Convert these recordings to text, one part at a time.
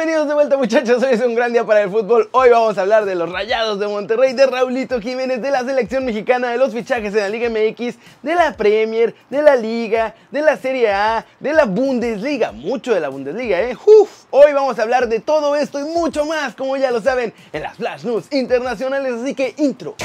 Bienvenidos de vuelta muchachos, hoy es un gran día para el fútbol. Hoy vamos a hablar de los Rayados de Monterrey, de Raulito Jiménez, de la selección mexicana, de los fichajes en la Liga MX, de la Premier, de la Liga, de la Serie A, de la Bundesliga, mucho de la Bundesliga, ¿eh? Uf, hoy vamos a hablar de todo esto y mucho más, como ya lo saben, en las Flash News internacionales, así que intro.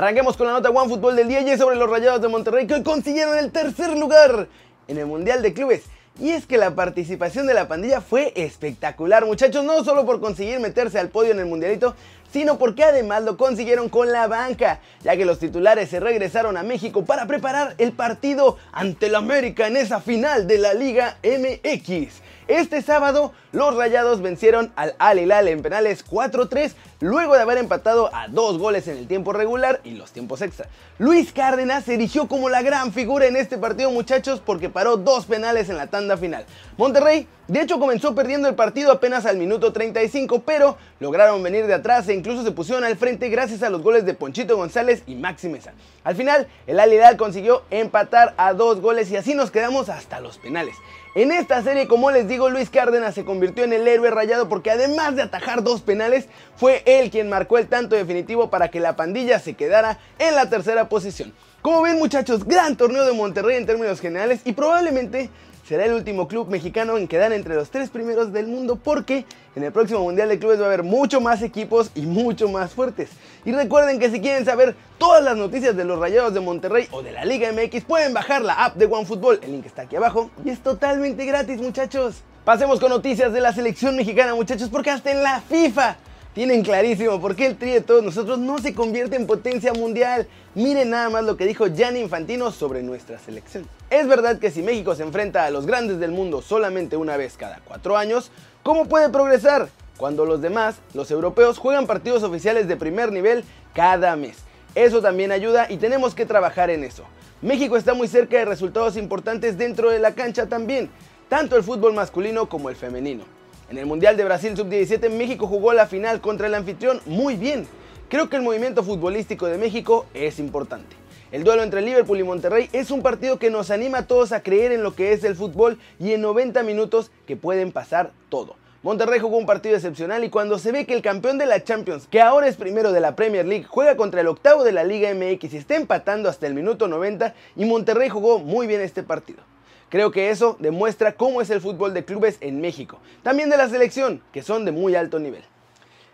Arranquemos con la nota One Fútbol del día y sobre los Rayados de Monterrey que consiguieron el tercer lugar en el Mundial de Clubes. Y es que la participación de la pandilla fue espectacular, muchachos, no solo por conseguir meterse al podio en el Mundialito, sino porque además lo consiguieron con la banca, ya que los titulares se regresaron a México para preparar el partido ante el América en esa final de la Liga MX. Este sábado, los Rayados vencieron al Al en penales 4-3, luego de haber empatado a dos goles en el tiempo regular y los tiempos extra. Luis Cárdenas se erigió como la gran figura en este partido, muchachos, porque paró dos penales en la tanda final. Monterrey, de hecho, comenzó perdiendo el partido apenas al minuto 35, pero lograron venir de atrás e incluso se pusieron al frente gracias a los goles de Ponchito González y Maxi Mesa. Al final, el Al consiguió empatar a dos goles y así nos quedamos hasta los penales. En esta serie, como les digo, Luis Cárdenas se convirtió en el héroe rayado porque además de atajar dos penales, fue él quien marcó el tanto definitivo para que la pandilla se quedara en la tercera posición. Como ven muchachos, gran torneo de Monterrey en términos generales y probablemente será el último club mexicano en quedar entre los tres primeros del mundo porque en el próximo Mundial de Clubes va a haber mucho más equipos y mucho más fuertes. Y recuerden que si quieren saber todas las noticias de los Rayados de Monterrey o de la Liga MX pueden bajar la app de OneFootball, el link está aquí abajo y es totalmente gratis muchachos. Pasemos con noticias de la selección mexicana muchachos porque hasta en la FIFA tienen clarísimo por qué el tri de todos nosotros no se convierte en potencia mundial. Miren nada más lo que dijo Gianni Infantino sobre nuestra selección. Es verdad que si México se enfrenta a los grandes del mundo solamente una vez cada cuatro años, ¿cómo puede progresar? Cuando los demás, los europeos, juegan partidos oficiales de primer nivel cada mes. Eso también ayuda y tenemos que trabajar en eso. México está muy cerca de resultados importantes dentro de la cancha también, tanto el fútbol masculino como el femenino. En el Mundial de Brasil Sub-17 México jugó la final contra el anfitrión muy bien. Creo que el movimiento futbolístico de México es importante. El duelo entre Liverpool y Monterrey es un partido que nos anima a todos a creer en lo que es el fútbol y en 90 minutos que pueden pasar todo. Monterrey jugó un partido excepcional y cuando se ve que el campeón de la Champions, que ahora es primero de la Premier League, juega contra el octavo de la Liga MX y está empatando hasta el minuto 90 y Monterrey jugó muy bien este partido. Creo que eso demuestra cómo es el fútbol de clubes en México. También de la selección, que son de muy alto nivel.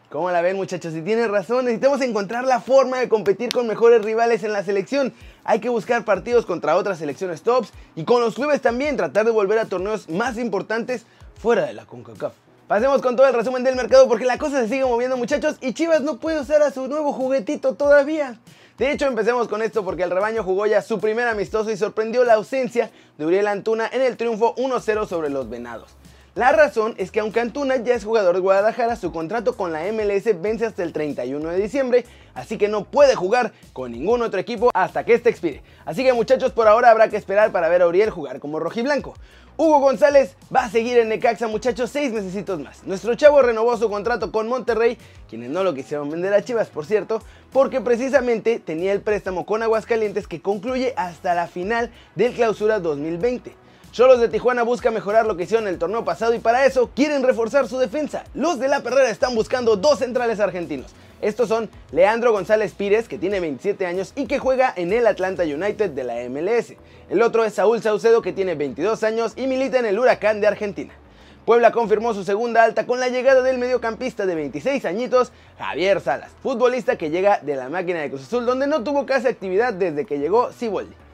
¿Cómo la ven muchachos? Si tienen razón, necesitamos encontrar la forma de competir con mejores rivales en la selección. Hay que buscar partidos contra otras selecciones tops y con los clubes también tratar de volver a torneos más importantes fuera de la CONCACAF. Pasemos con todo el resumen del mercado porque la cosa se sigue moviendo muchachos y Chivas no puede usar a su nuevo juguetito todavía. De hecho, empecemos con esto porque el rebaño jugó ya su primer amistoso y sorprendió la ausencia de Uriel Antuna en el triunfo 1-0 sobre los Venados. La razón es que aunque Antuna ya es jugador de Guadalajara, su contrato con la MLS vence hasta el 31 de diciembre, así que no puede jugar con ningún otro equipo hasta que este expire. Así que muchachos, por ahora habrá que esperar para ver a Uriel jugar como rojiblanco. Hugo González va a seguir en Necaxa, muchachos, seis meses más. Nuestro chavo renovó su contrato con Monterrey, quienes no lo quisieron vender a Chivas, por cierto, porque precisamente tenía el préstamo con Aguascalientes que concluye hasta la final del Clausura 2020. Cholos de Tijuana busca mejorar lo que hicieron el torneo pasado y para eso quieren reforzar su defensa. Los de la Perrera están buscando dos centrales argentinos. Estos son Leandro González Pírez, que tiene 27 años y que juega en el Atlanta United de la MLS. El otro es Saúl Saucedo, que tiene 22 años y milita en el Huracán de Argentina. Puebla confirmó su segunda alta con la llegada del mediocampista de 26 añitos, Javier Salas, futbolista que llega de la máquina de Cruz Azul, donde no tuvo casi actividad desde que llegó Siboldi.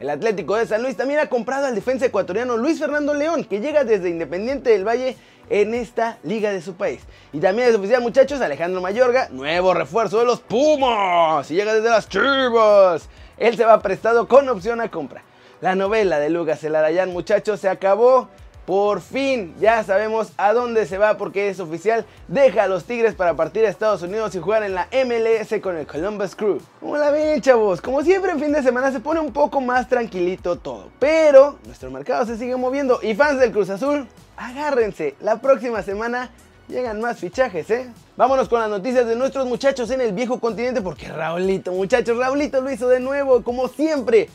El Atlético de San Luis también ha comprado al defensa ecuatoriano Luis Fernando León, que llega desde Independiente del Valle en esta liga de su país. Y también es oficial, muchachos, Alejandro Mayorga, nuevo refuerzo de los Pumas, y llega desde las Chivas. Él se va prestado con opción a compra. La novela de Lucas Elarayán, muchachos, se acabó. Por fin ya sabemos a dónde se va porque es oficial. Deja a los Tigres para partir a Estados Unidos y jugar en la MLS con el Columbus Crew. Como la ven, chavos? Como siempre en fin de semana se pone un poco más tranquilito todo. Pero nuestro mercado se sigue moviendo y fans del Cruz Azul, agárrense. La próxima semana llegan más fichajes, ¿eh? Vámonos con las noticias de nuestros muchachos en el viejo continente porque Raulito, muchachos, Raulito lo hizo de nuevo, como siempre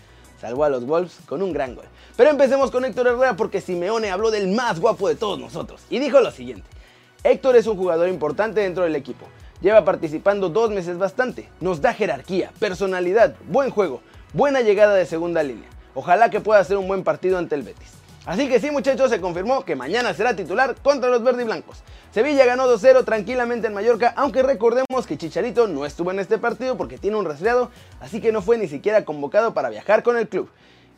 salvó a los Wolves con un gran gol. Pero empecemos con Héctor Herrera porque Simeone habló del más guapo de todos nosotros y dijo lo siguiente. Héctor es un jugador importante dentro del equipo. Lleva participando dos meses bastante. Nos da jerarquía, personalidad, buen juego, buena llegada de segunda línea. Ojalá que pueda hacer un buen partido ante el Betis. Así que sí muchachos, se confirmó que mañana será titular contra los verdiblancos. Sevilla ganó 2-0 tranquilamente en Mallorca, aunque recordemos que Chicharito no estuvo en este partido porque tiene un resfriado, así que no fue ni siquiera convocado para viajar con el club.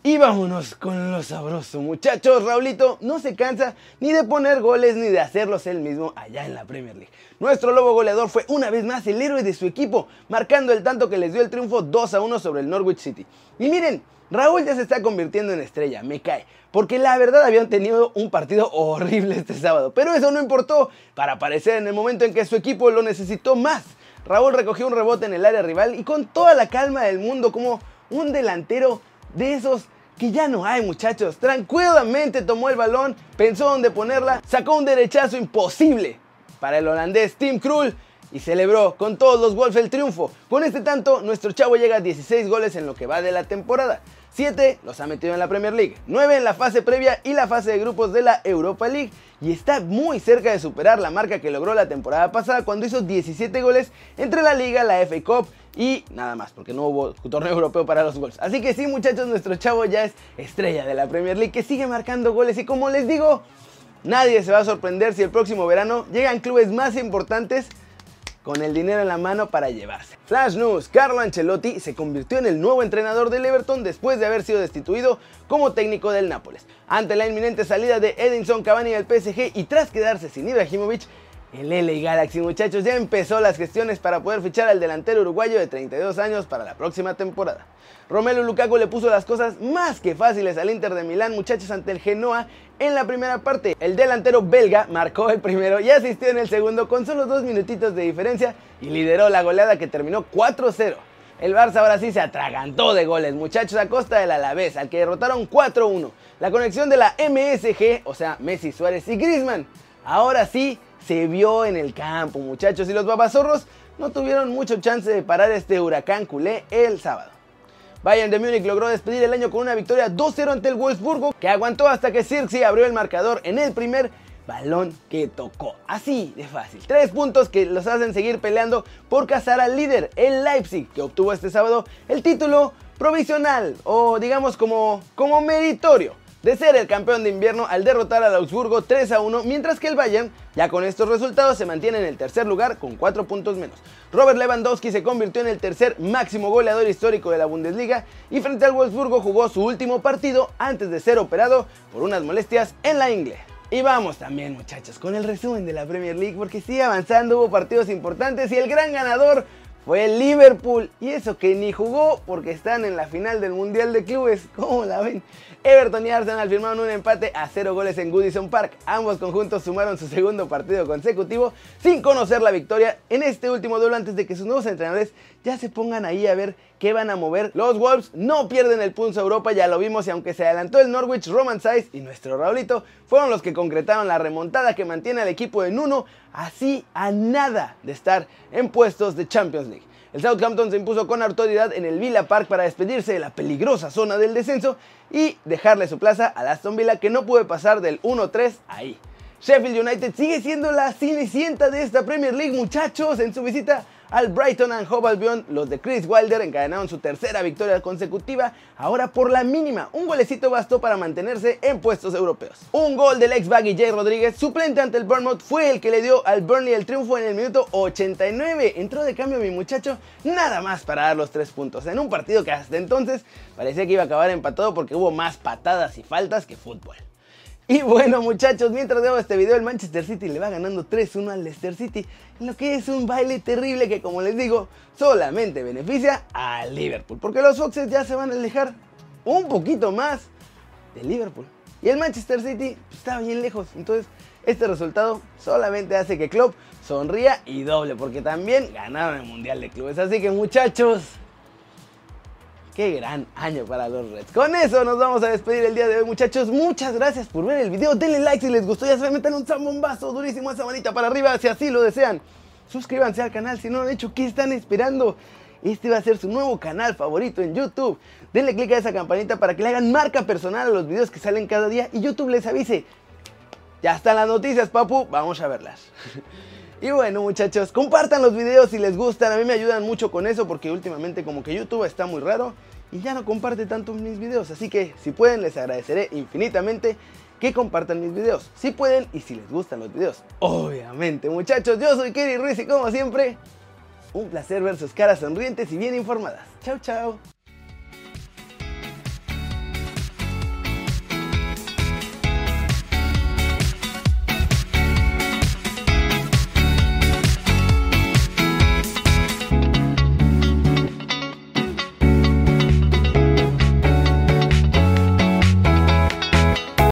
Y vámonos con lo sabroso, muchachos. Raulito no se cansa ni de poner goles ni de hacerlos él mismo allá en la Premier League. Nuestro lobo goleador fue una vez más el héroe de su equipo, marcando el tanto que les dio el triunfo 2 a 1 sobre el Norwich City. Y miren, Raúl ya se está convirtiendo en estrella, me cae, porque la verdad habían tenido un partido horrible este sábado, pero eso no importó para aparecer en el momento en que su equipo lo necesitó más. Raúl recogió un rebote en el área rival y con toda la calma del mundo como un delantero de esos que ya no hay muchachos. Tranquilamente tomó el balón, pensó dónde ponerla, sacó un derechazo imposible para el holandés Tim Krul y celebró con todos los Wolves el triunfo. Con este tanto, nuestro chavo llega a 16 goles en lo que va de la temporada. 7 los ha metido en la Premier League, 9 en la fase previa y la fase de grupos de la Europa League. Y está muy cerca de superar la marca que logró la temporada pasada cuando hizo 17 goles entre la Liga, la FA Cup y nada más, porque no hubo torneo europeo para los goles. Así que sí, muchachos, nuestro chavo ya es estrella de la Premier League que sigue marcando goles. Y como les digo, nadie se va a sorprender si el próximo verano llegan clubes más importantes con el dinero en la mano para llevarse. Flash News, Carlo Ancelotti se convirtió en el nuevo entrenador del Everton después de haber sido destituido como técnico del Nápoles. Ante la inminente salida de Edinson Cavani del PSG y tras quedarse sin Ibrahimovic, el LA Galaxy, muchachos, ya empezó las gestiones para poder fichar al delantero uruguayo de 32 años para la próxima temporada. Romelu Lukaku le puso las cosas más que fáciles al Inter de Milán, muchachos, ante el Genoa en la primera parte. El delantero belga marcó el primero y asistió en el segundo con solo dos minutitos de diferencia y lideró la goleada que terminó 4-0. El Barça ahora sí se atragantó de goles, muchachos, a costa del Alavés, al que derrotaron 4-1. La conexión de la MSG, o sea, Messi, Suárez y Griezmann, ahora sí se vio en el campo, muchachos, y los babazorros no tuvieron mucho chance de parar este huracán culé el sábado. Bayern de Múnich logró despedir el año con una victoria 2-0 ante el Wolfsburgo, que aguantó hasta que Circe abrió el marcador en el primer balón que tocó. Así de fácil. Tres puntos que los hacen seguir peleando por cazar al líder, el Leipzig, que obtuvo este sábado el título provisional o digamos como, como meritorio de ser el campeón de invierno al derrotar al Augsburgo 3 a 1, mientras que el Bayern, ya con estos resultados, se mantiene en el tercer lugar con 4 puntos menos. Robert Lewandowski se convirtió en el tercer máximo goleador histórico de la Bundesliga y frente al Wolfsburgo jugó su último partido antes de ser operado por unas molestias en la ingle. Y vamos también muchachos con el resumen de la Premier League porque sigue avanzando, hubo partidos importantes y el gran ganador fue el Liverpool. Y eso que ni jugó porque están en la final del Mundial de Clubes. ¿Cómo la ven? Everton y Arsenal firmaron un empate a cero goles en Goodison Park. Ambos conjuntos sumaron su segundo partido consecutivo sin conocer la victoria en este último duelo antes de que sus nuevos entrenadores ya se pongan ahí a ver qué van a mover. Los Wolves no pierden el pulso a Europa, ya lo vimos y aunque se adelantó el Norwich, Roman Size y nuestro Raulito fueron los que concretaron la remontada que mantiene al equipo en uno, así a nada de estar en puestos de Champions League. El Southampton se impuso con autoridad en el Villa Park para despedirse de la peligrosa zona del descenso y dejarle su plaza a Aston Villa que no puede pasar del 1-3 ahí. Sheffield United sigue siendo la cenicienta de esta Premier League, muchachos, en su visita al Brighton and Hove Albion, los de Chris Wilder encadenaron su tercera victoria consecutiva, ahora por la mínima. Un golecito bastó para mantenerse en puestos europeos. Un gol del ex baggy Jay Rodríguez, suplente ante el Bournemouth, fue el que le dio al Burnley el triunfo en el minuto 89. Entró de cambio mi muchacho, nada más para dar los tres puntos. En un partido que hasta entonces parecía que iba a acabar empatado porque hubo más patadas y faltas que fútbol. Y bueno muchachos, mientras veo este video el Manchester City le va ganando 3-1 al Leicester City, lo que es un baile terrible que como les digo, solamente beneficia al Liverpool, porque los Foxes ya se van a alejar un poquito más de Liverpool. Y el Manchester City pues, está bien lejos, entonces este resultado solamente hace que Klopp sonría y doble, porque también ganaron el Mundial de Clubes. Así que muchachos, Qué gran año para los Reds. Con eso nos vamos a despedir el día de hoy, muchachos. Muchas gracias por ver el video. Denle like si les gustó. Ya se metan un zambombazo durísimo esa manita para arriba si así lo desean. Suscríbanse al canal si no lo han hecho. ¿Qué están esperando? este va a ser su nuevo canal favorito en YouTube. Denle click a esa campanita para que le hagan marca personal a los videos que salen cada día y YouTube les avise. Ya están las noticias, papu, vamos a verlas. Y bueno muchachos, compartan los videos si les gustan, a mí me ayudan mucho con eso porque últimamente como que YouTube está muy raro y ya no comparte tanto mis videos, así que si pueden les agradeceré infinitamente que compartan mis videos, si pueden y si les gustan los videos. Obviamente muchachos, yo soy Kerry Ruiz y como siempre, un placer ver sus caras sonrientes y bien informadas. Chao chao.